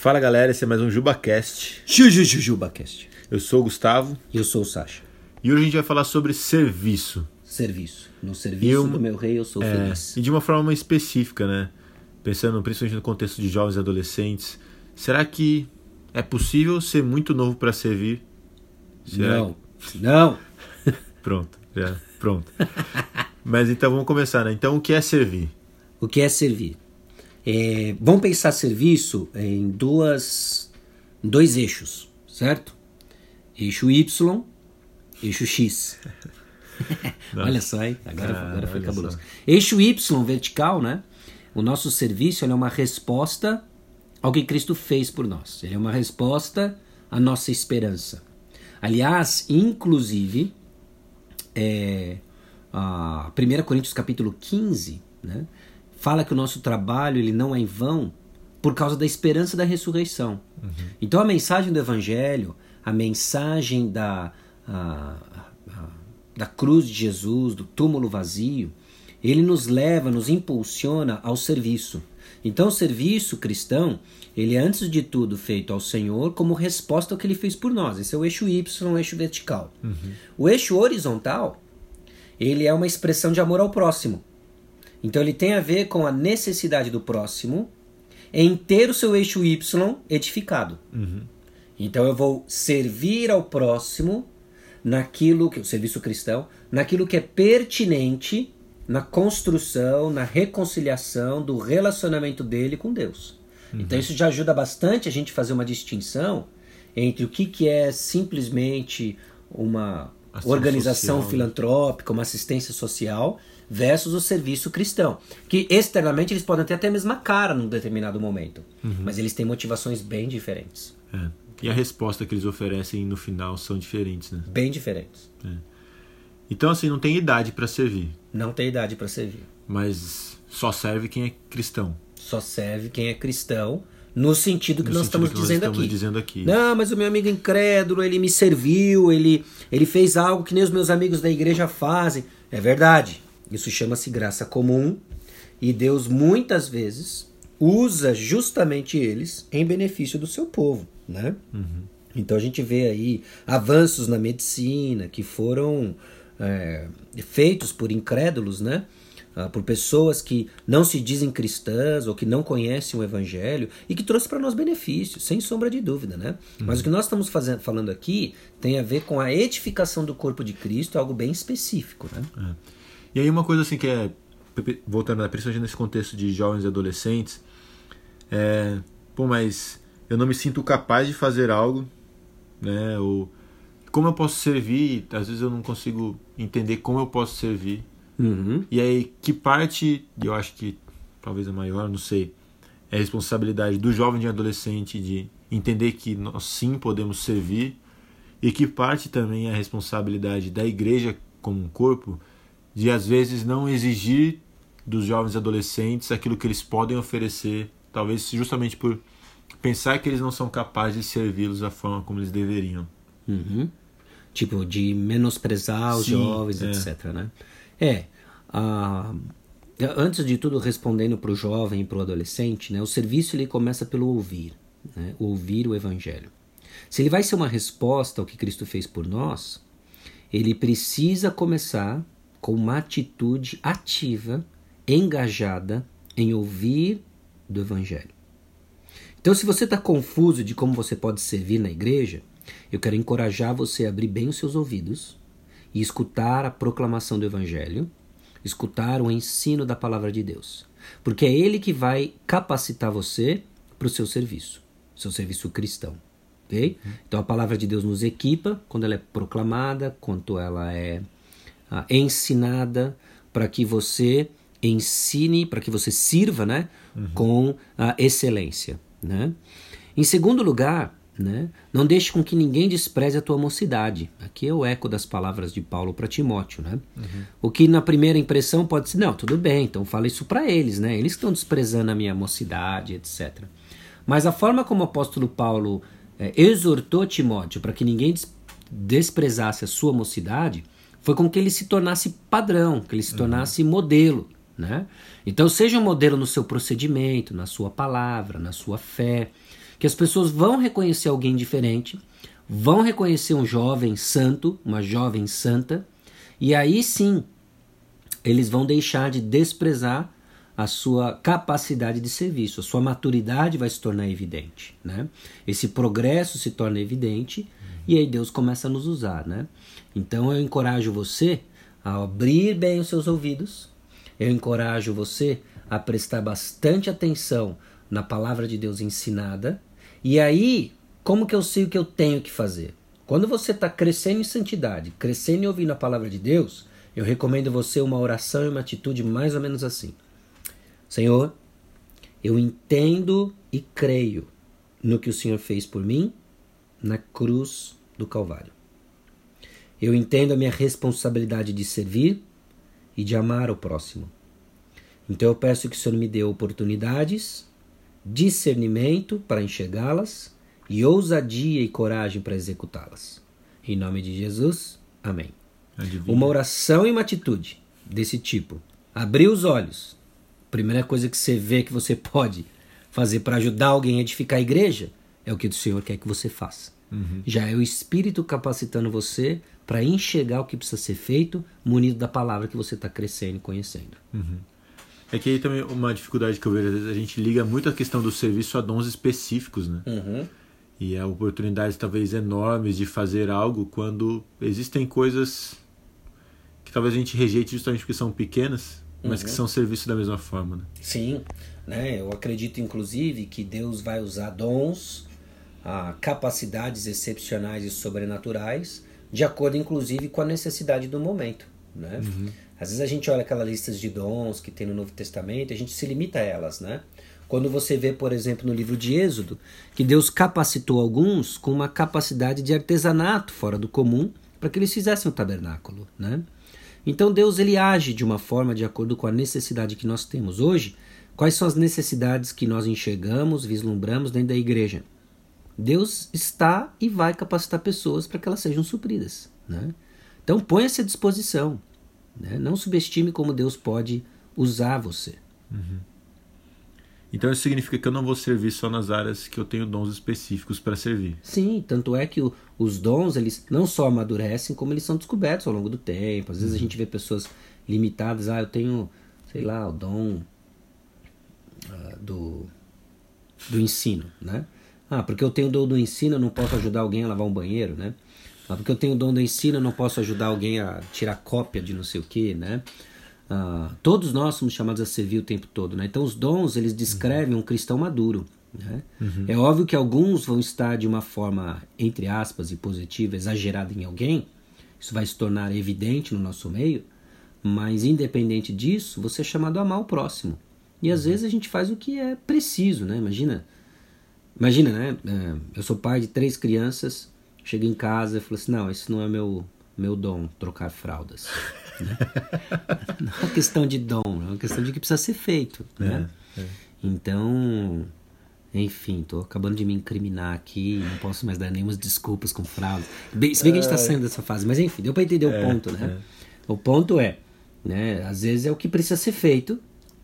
Fala galera, esse é mais um JubaCast. JujujujubaCast. Eu sou o Gustavo E eu sou o Sasha. e hoje a gente vai falar sobre serviço. Serviço. No serviço eu- do meu rei eu sou É, feliz. e de uma forma específica, né? Pensando principalmente no contexto de jovens e adolescentes. Será que é possível ser muito novo para servir? Será Não. Não. Pronto, já, pronto. Mas então vamos começar, né? Então o que é servir? O que é servir? É, vamos pensar serviço em duas, dois eixos, certo? Eixo Y, eixo X. olha só, hein? Agora, Ah, agora foi cabuloso. só. Eixo Y vertical, né? O nosso serviço é uma resposta ao que Cristo fez por nós. Ele é uma resposta à nossa esperança. Aliás, inclusive, é, a 1 Coríntios capítulo 15, né, fala que o nosso trabalho ele não é em vão por causa da esperança da ressurreição. Então a mensagem do Evangelho, a mensagem da, a- a- da cruz de Jesus, do túmulo vazio, ele nos leva, nos impulsiona ao serviço. Então o serviço cristão, ele é antes de tudo feito ao Senhor como resposta ao que ele fez por nós. Esse é o eixo Y, o eixo vertical. O eixo horizontal, ele é uma expressão de amor ao próximo. Então ele tem a ver com a necessidade do próximo em ter o seu eixo Y edificado. Então eu vou servir ao próximo naquilo que o serviço cristão, naquilo que é pertinente na construção, na reconciliação do relacionamento dele com Deus. Então isso já ajuda bastante a gente fazer uma distinção entre o que, que é simplesmente uma Ação organização social, né? filantrópica, uma assistência social versus o serviço cristão, que externamente eles podem ter até a mesma cara num determinado momento, mas eles têm motivações bem diferentes, É. E a resposta que eles oferecem no final são diferentes, né? bem diferentes. Então assim, não tem idade para servir, Não tem idade para servir. mas só serve quem é cristão. Só serve quem é cristão no sentido que No nós sentido estamos que dizendo estamos aqui. dizendo aqui. Não, mas o meu amigo incrédulo, ele me serviu, ele, ele fez algo que nem os meus amigos da igreja fazem. É verdade. Isso chama-se graça comum e Deus muitas vezes usa justamente eles em benefício do seu povo, né? Então a gente vê aí avanços na medicina que foram é, feitos por incrédulos, né? Ah, por pessoas que não se dizem cristãs ou que não conhecem o evangelho e que trouxe para nós benefícios, sem sombra de dúvida, né? Mas o que nós estamos fazendo, falando aqui tem a ver com a edificação do corpo de Cristo, algo bem específico, né? É. E aí uma coisa assim que é voltando, né, principalmente nesse contexto de jovens e adolescentes, é, pô, mas eu não me sinto capaz de fazer algo, né? Ou como eu posso servir? Às vezes eu não consigo entender como eu posso servir. Uhum. E aí que parte, eu acho que talvez a maior, não sei, é a responsabilidade do jovem e adolescente de entender que nós sim podemos servir e que parte também é a responsabilidade da igreja como um corpo de às vezes não exigir dos jovens adolescentes aquilo que eles podem oferecer, talvez justamente por pensar que eles não são capazes de servi-los da forma como eles deveriam. Uhum. Tipo, de menosprezar os Sim, jovens, é. etc. Né? É. ah, antes de tudo, respondendo para o jovem e para o adolescente, né, o serviço ele começa pelo ouvir. Né, ouvir o evangelho. Se ele vai ser uma resposta ao que Cristo fez por nós, ele precisa começar com uma atitude ativa, engajada em ouvir do evangelho. Então, se você está confuso de como você pode servir na igreja, eu quero encorajar você a abrir bem os seus ouvidos e escutar a proclamação do Evangelho, escutar o ensino da palavra de Deus. Porque é ele que vai capacitar você para o seu serviço, seu serviço cristão. ok? Então a palavra de Deus nos equipa quando ela é proclamada, quando ela é ah, ensinada, para que você ensine, para que você sirva né, com a excelência. Né? Em segundo lugar, né, não deixe com que ninguém despreze a tua mocidade. Aqui é o eco das palavras de Paulo para Timóteo. Né? O que na primeira impressão pode ser, não, tudo bem, então fala isso para eles, né? eles estão desprezando a minha mocidade, etc. Mas a forma como o apóstolo Paulo eh, exortou Timóteo para que ninguém des- desprezasse a sua mocidade foi com que ele se tornasse padrão, que ele se tornasse modelo. Né? Então, seja um modelo no seu procedimento, na sua palavra, na sua fé, que as pessoas vão reconhecer alguém diferente, vão reconhecer um jovem santo, uma jovem santa, e aí sim eles vão deixar de desprezar a sua capacidade de serviço, a sua maturidade vai se tornar evidente, né? Esse progresso se torna evidente e aí Deus começa a nos usar, né? Então eu encorajo você a abrir bem os seus ouvidos, eu encorajo você a prestar bastante atenção na palavra de Deus ensinada, e aí, como que eu sei o que eu tenho que fazer? Quando você está crescendo em santidade, crescendo e ouvindo a palavra de Deus, eu recomendo você uma oração e uma atitude mais ou menos assim. Senhor, eu entendo e creio no que o Senhor fez por mim na cruz do Calvário. Eu entendo a minha responsabilidade de servir e de amar o próximo. Então eu peço que o Senhor me dê oportunidades, discernimento para enxergá-las e ousadia e coragem para executá-las. Em nome de Jesus, amém. Adivinha. Uma oração e uma atitude desse tipo. Abrir os olhos, primeira coisa que você vê que você pode fazer para ajudar alguém a edificar a igreja é o que o Senhor quer que você faça. Uhum. Já é o Espírito capacitando você para enxergar o que precisa ser feito, munido da palavra que você está crescendo e conhecendo. Uhum. É que aí também uma dificuldade que eu vejo, a gente liga muito a questão do serviço a dons específicos, né? Uhum. E há oportunidades talvez enormes de fazer algo quando existem coisas que talvez a gente rejeite justamente porque são pequenas, mas uhum. que são serviço da mesma forma. Né? Sim, né? eu acredito inclusive que Deus vai usar dons, ah, capacidades excepcionais e sobrenaturais, de acordo inclusive com a necessidade do momento. Né? Uhum. Às vezes a gente olha aquelas listas de dons que tem no Novo Testamento e a gente se limita a elas, né? Quando você vê, por exemplo, no livro de Êxodo, que Deus capacitou alguns com uma capacidade de artesanato fora do comum para que eles fizessem o tabernáculo, né? Então Deus ele age de uma forma de acordo com a necessidade que nós temos hoje. Quais são as necessidades que nós enxergamos, vislumbramos dentro da igreja? Deus está e vai capacitar pessoas para que elas sejam supridas. Né? Então ponha-se à disposição. Né? Não subestime como Deus pode usar você. Uhum. Então isso significa que eu não vou servir só nas áreas que eu tenho dons específicos para servir. Sim, tanto é que o, os dons eles não só amadurecem, como eles são descobertos ao longo do tempo. Às vezes uhum. a gente vê pessoas limitadas, ah, eu tenho, sei lá, o dom uh, do, do ensino, né? Ah, porque eu tenho o dom do ensino, eu não posso ajudar alguém a lavar um banheiro, né? Ah, porque eu tenho o dom do ensino, eu não posso ajudar alguém a tirar cópia de não sei o que, né? Uh, todos nós somos chamados a servir o tempo todo, né? Então os dons eles descrevem um cristão maduro. Né? Uhum. É óbvio que alguns vão estar de uma forma entre aspas e positiva, exagerada em alguém. Isso vai se tornar evidente no nosso meio. Mas independente disso, você é chamado a amar o próximo. E às uhum. vezes a gente faz o que é preciso, né? Imagina, imagina, né? É, eu sou pai de três crianças. Chego em casa e falo assim, não, esse não é meu meu dom, trocar fraldas. Né? Não é uma questão de dom, é uma questão de que precisa ser feito. Né? É, é. Então, enfim, tô acabando de me incriminar aqui, não posso mais dar nenhumas desculpas com fraude. Bem, se bem que a gente tá saindo dessa fase, mas enfim, deu para entender o é, ponto, né? É. O ponto é, né, às vezes é o que precisa ser feito,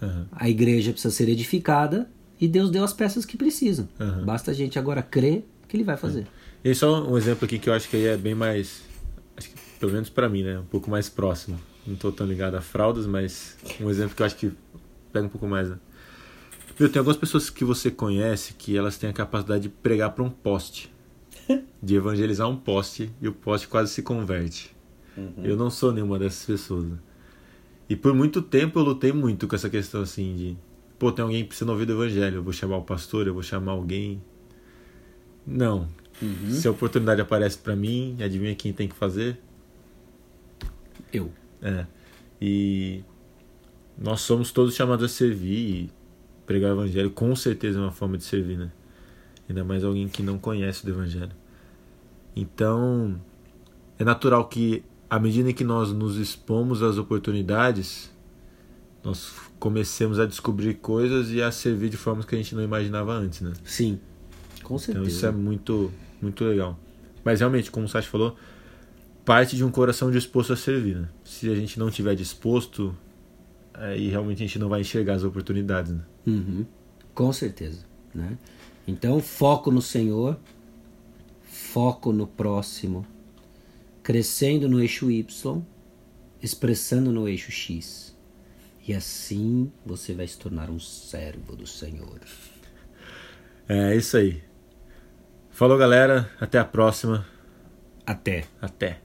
uhum. a igreja precisa ser edificada e Deus deu as peças que precisam. Uhum. Basta a gente agora crer que Ele vai fazer. E só um exemplo aqui que eu acho que aí é bem mais pelo menos para mim, né? Um pouco mais próximo. Não tô tão ligado a fraldas, mas um exemplo que eu acho que pega um pouco mais. Né? Meu, tem algumas pessoas que você conhece que elas têm a capacidade de pregar para um poste. De evangelizar um poste e o poste quase se converte. Uhum. Eu não sou nenhuma dessas pessoas. Né? E por muito tempo eu lutei muito com essa questão assim de. Pô, tem alguém precisando ouvir do evangelho. Eu vou chamar o pastor, eu vou chamar alguém. Não. Uhum. Se a oportunidade aparece para mim, adivinha quem tem que fazer? Eu. É. E nós somos todos chamados a servir e pregar o evangelho com certeza é uma forma de servir, né? Ainda mais alguém que não conhece o evangelho. Então, é natural que à medida que nós nos expomos às oportunidades, nós comecemos a descobrir coisas e a servir de formas que a gente não imaginava antes, né? Sim. Com certeza. Então isso é muito, muito legal. Mas realmente, como o Sash falou, parte de um coração disposto a servir. Né? Se a gente não tiver disposto, aí realmente a gente não vai enxergar as oportunidades. Né? Uhum. Com certeza. Né? Então, foco no Senhor, foco no próximo, crescendo no eixo Y, expressando no eixo X. E assim você vai se tornar um servo do Senhor. É isso aí. Falou, galera. Até a próxima. Até. Até.